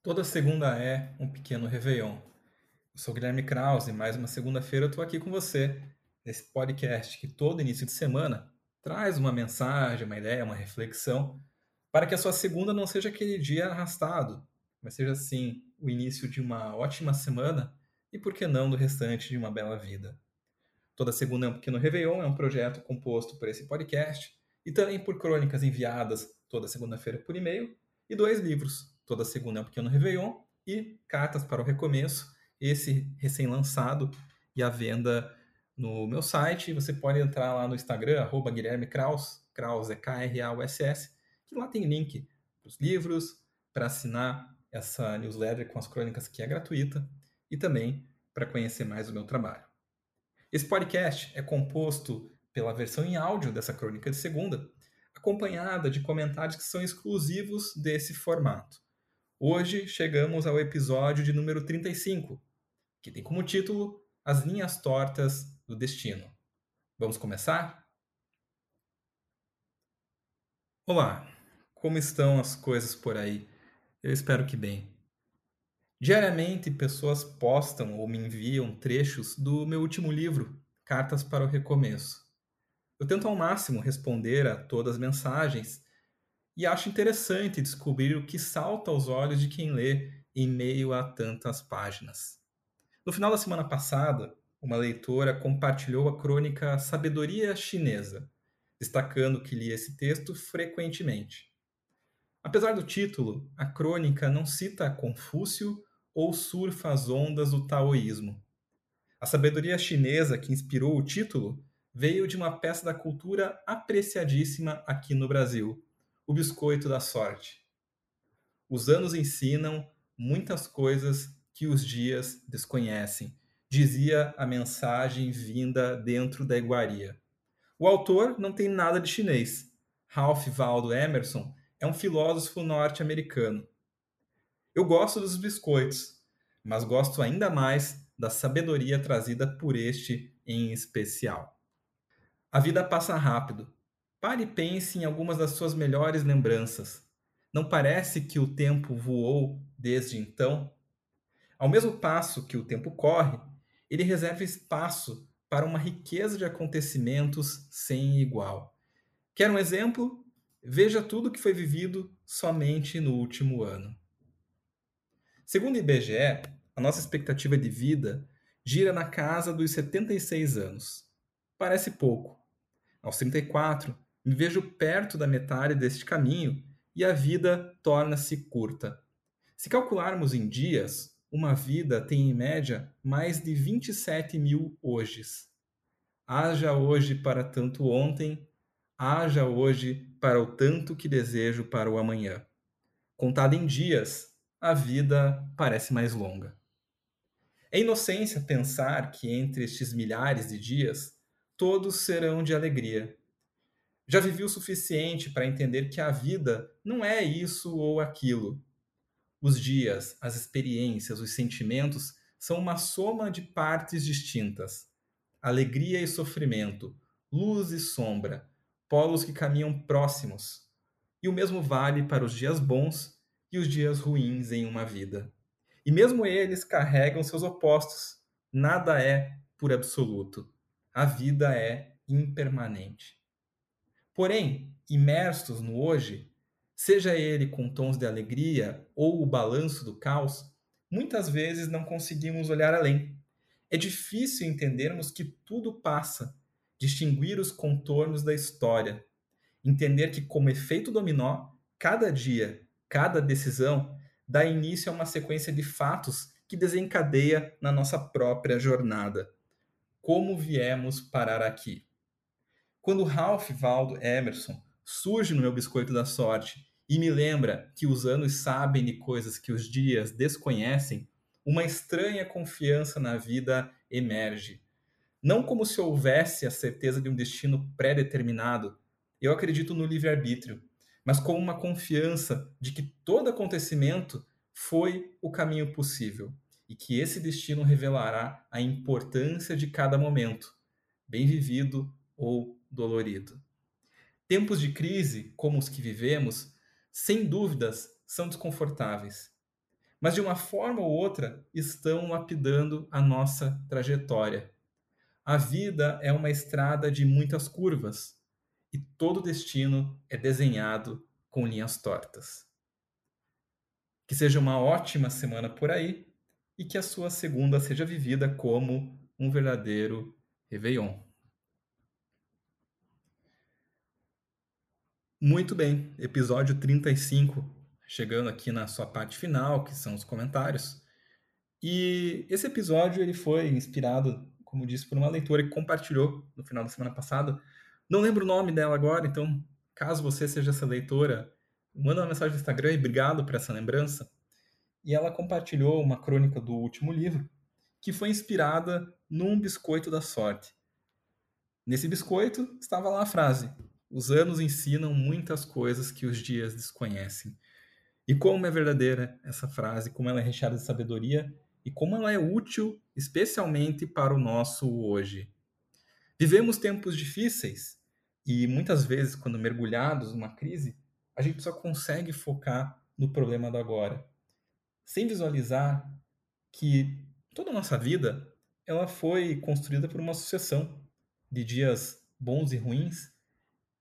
Toda segunda é um pequeno réveillon. Eu sou Guilherme Krause e mais uma segunda-feira eu estou aqui com você, nesse podcast que todo início de semana traz uma mensagem, uma ideia, uma reflexão, para que a sua segunda não seja aquele dia arrastado, mas seja sim o início de uma ótima semana e, por que não, do restante de uma bela vida. Toda segunda é um pequeno réveillon, é um projeto composto por esse podcast e também por crônicas enviadas toda segunda-feira por e-mail e dois livros, toda segunda é um pequeno Réveillon e Cartas para o Recomeço, esse recém-lançado e à venda no meu site. Você pode entrar lá no Instagram, arroba Guilherme Kraus, Kraus é K-R-A-U-S-S, que lá tem link para os livros, para assinar essa newsletter com as crônicas que é gratuita e também para conhecer mais o meu trabalho. Esse podcast é composto pela versão em áudio dessa crônica de segunda, acompanhada de comentários que são exclusivos desse formato. Hoje chegamos ao episódio de número 35, que tem como título As Linhas Tortas do Destino. Vamos começar? Olá, como estão as coisas por aí? Eu espero que bem. Diariamente, pessoas postam ou me enviam trechos do meu último livro, Cartas para o Recomeço. Eu tento ao máximo responder a todas as mensagens e acho interessante descobrir o que salta aos olhos de quem lê em meio a tantas páginas. No final da semana passada, uma leitora compartilhou a crônica Sabedoria Chinesa, destacando que lia esse texto frequentemente. Apesar do título, a crônica não cita Confúcio ou surfa as ondas do taoísmo. A sabedoria chinesa que inspirou o título veio de uma peça da cultura apreciadíssima aqui no Brasil, o biscoito da sorte. Os anos ensinam muitas coisas que os dias desconhecem, dizia a mensagem vinda dentro da iguaria. O autor não tem nada de chinês. Ralph Waldo Emerson é um filósofo norte-americano. Eu gosto dos biscoitos, mas gosto ainda mais da sabedoria trazida por este em especial. A vida passa rápido, Pare e pense em algumas das suas melhores lembranças. Não parece que o tempo voou desde então? Ao mesmo passo que o tempo corre, ele reserva espaço para uma riqueza de acontecimentos sem igual. Quer um exemplo? Veja tudo que foi vivido somente no último ano. Segundo o IBGE, a nossa expectativa de vida gira na casa dos 76 anos. Parece pouco. Aos 34, me vejo perto da metade deste caminho e a vida torna-se curta. Se calcularmos em dias, uma vida tem em média mais de 27 mil hojes. Haja hoje para tanto ontem, haja hoje para o tanto que desejo para o amanhã. Contada em dias, a vida parece mais longa. É inocência pensar que entre estes milhares de dias, todos serão de alegria já vivi o suficiente para entender que a vida não é isso ou aquilo. Os dias, as experiências, os sentimentos são uma soma de partes distintas. Alegria e sofrimento, luz e sombra, polos que caminham próximos. E o mesmo vale para os dias bons e os dias ruins em uma vida. E mesmo eles carregam seus opostos. Nada é por absoluto. A vida é impermanente. Porém, imersos no hoje, seja ele com tons de alegria ou o balanço do caos, muitas vezes não conseguimos olhar além. É difícil entendermos que tudo passa, distinguir os contornos da história, entender que, como efeito dominó, cada dia, cada decisão dá início a uma sequência de fatos que desencadeia na nossa própria jornada. Como viemos parar aqui? Quando Ralph Waldo Emerson surge no meu biscoito da sorte e me lembra que os anos sabem de coisas que os dias desconhecem, uma estranha confiança na vida emerge. Não como se houvesse a certeza de um destino pré-determinado, eu acredito no livre-arbítrio, mas como uma confiança de que todo acontecimento foi o caminho possível e que esse destino revelará a importância de cada momento, bem vivido ou dolorido. Tempos de crise, como os que vivemos, sem dúvidas, são desconfortáveis. mas de uma forma ou outra estão lapidando a nossa trajetória. A vida é uma estrada de muitas curvas e todo destino é desenhado com linhas tortas. Que seja uma ótima semana por aí e que a sua segunda seja vivida como um verdadeiro Réveillon. Muito bem, episódio 35, chegando aqui na sua parte final, que são os comentários. E esse episódio ele foi inspirado, como disse, por uma leitora que compartilhou no final da semana passada. Não lembro o nome dela agora, então, caso você seja essa leitora, manda uma mensagem no Instagram e obrigado por essa lembrança. E ela compartilhou uma crônica do último livro, que foi inspirada num biscoito da sorte. Nesse biscoito estava lá a frase: os anos ensinam muitas coisas que os dias desconhecem. E como é verdadeira essa frase, como ela é recheada de sabedoria e como ela é útil especialmente para o nosso hoje. Vivemos tempos difíceis e muitas vezes, quando mergulhados numa crise, a gente só consegue focar no problema do agora, sem visualizar que toda a nossa vida ela foi construída por uma sucessão de dias bons e ruins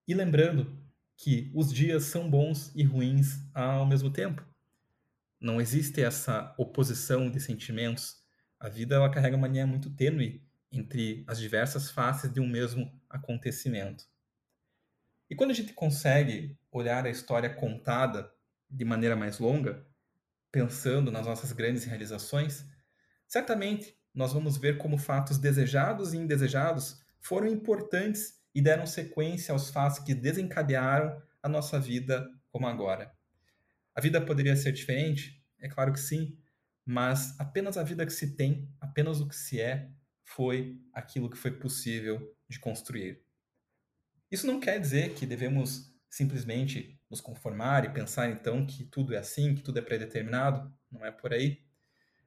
e lembrando que os dias são bons e ruins ao mesmo tempo. Não existe essa oposição de sentimentos. A vida ela carrega uma linha muito tênue entre as diversas faces de um mesmo acontecimento. E quando a gente consegue olhar a história contada de maneira mais longa, pensando nas nossas grandes realizações, certamente nós vamos ver como fatos desejados e indesejados foram importantes e deram sequência aos fatos que desencadearam a nossa vida como agora. A vida poderia ser diferente? É claro que sim, mas apenas a vida que se tem, apenas o que se é, foi aquilo que foi possível de construir. Isso não quer dizer que devemos simplesmente nos conformar e pensar então que tudo é assim, que tudo é predeterminado, não é por aí.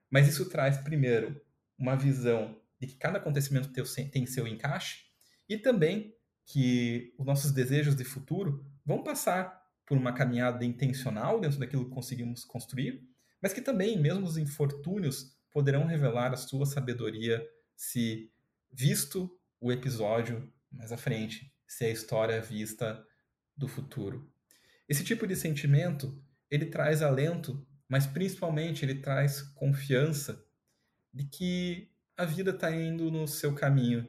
Mas isso traz, primeiro, uma visão de que cada acontecimento tem seu encaixe e também que os nossos desejos de futuro vão passar por uma caminhada intencional dentro daquilo que conseguimos construir, mas que também, mesmo os infortúnios, poderão revelar a sua sabedoria se visto o episódio mais à frente, se a história é vista do futuro. Esse tipo de sentimento, ele traz alento, mas principalmente ele traz confiança de que a vida está indo no seu caminho.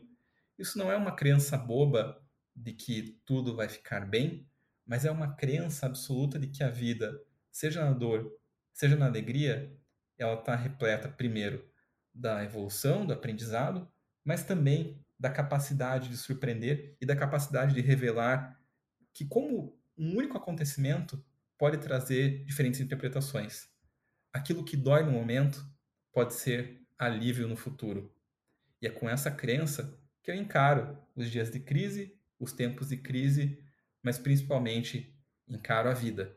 Isso não é uma crença boba de que tudo vai ficar bem, mas é uma crença absoluta de que a vida, seja na dor, seja na alegria, ela está repleta, primeiro, da evolução, do aprendizado, mas também da capacidade de surpreender e da capacidade de revelar que, como um único acontecimento, pode trazer diferentes interpretações. Aquilo que dói no momento pode ser alívio no futuro. E é com essa crença que eu encaro os dias de crise os tempos de crise, mas principalmente encaro a vida,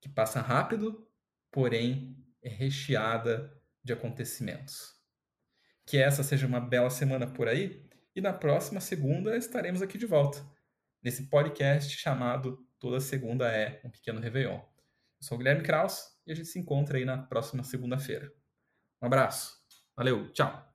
que passa rápido, porém é recheada de acontecimentos. Que essa seja uma bela semana por aí e na próxima segunda estaremos aqui de volta, nesse podcast chamado Toda Segunda é um Pequeno Réveillon. Eu sou o Guilherme Kraus e a gente se encontra aí na próxima segunda-feira. Um abraço, valeu, tchau!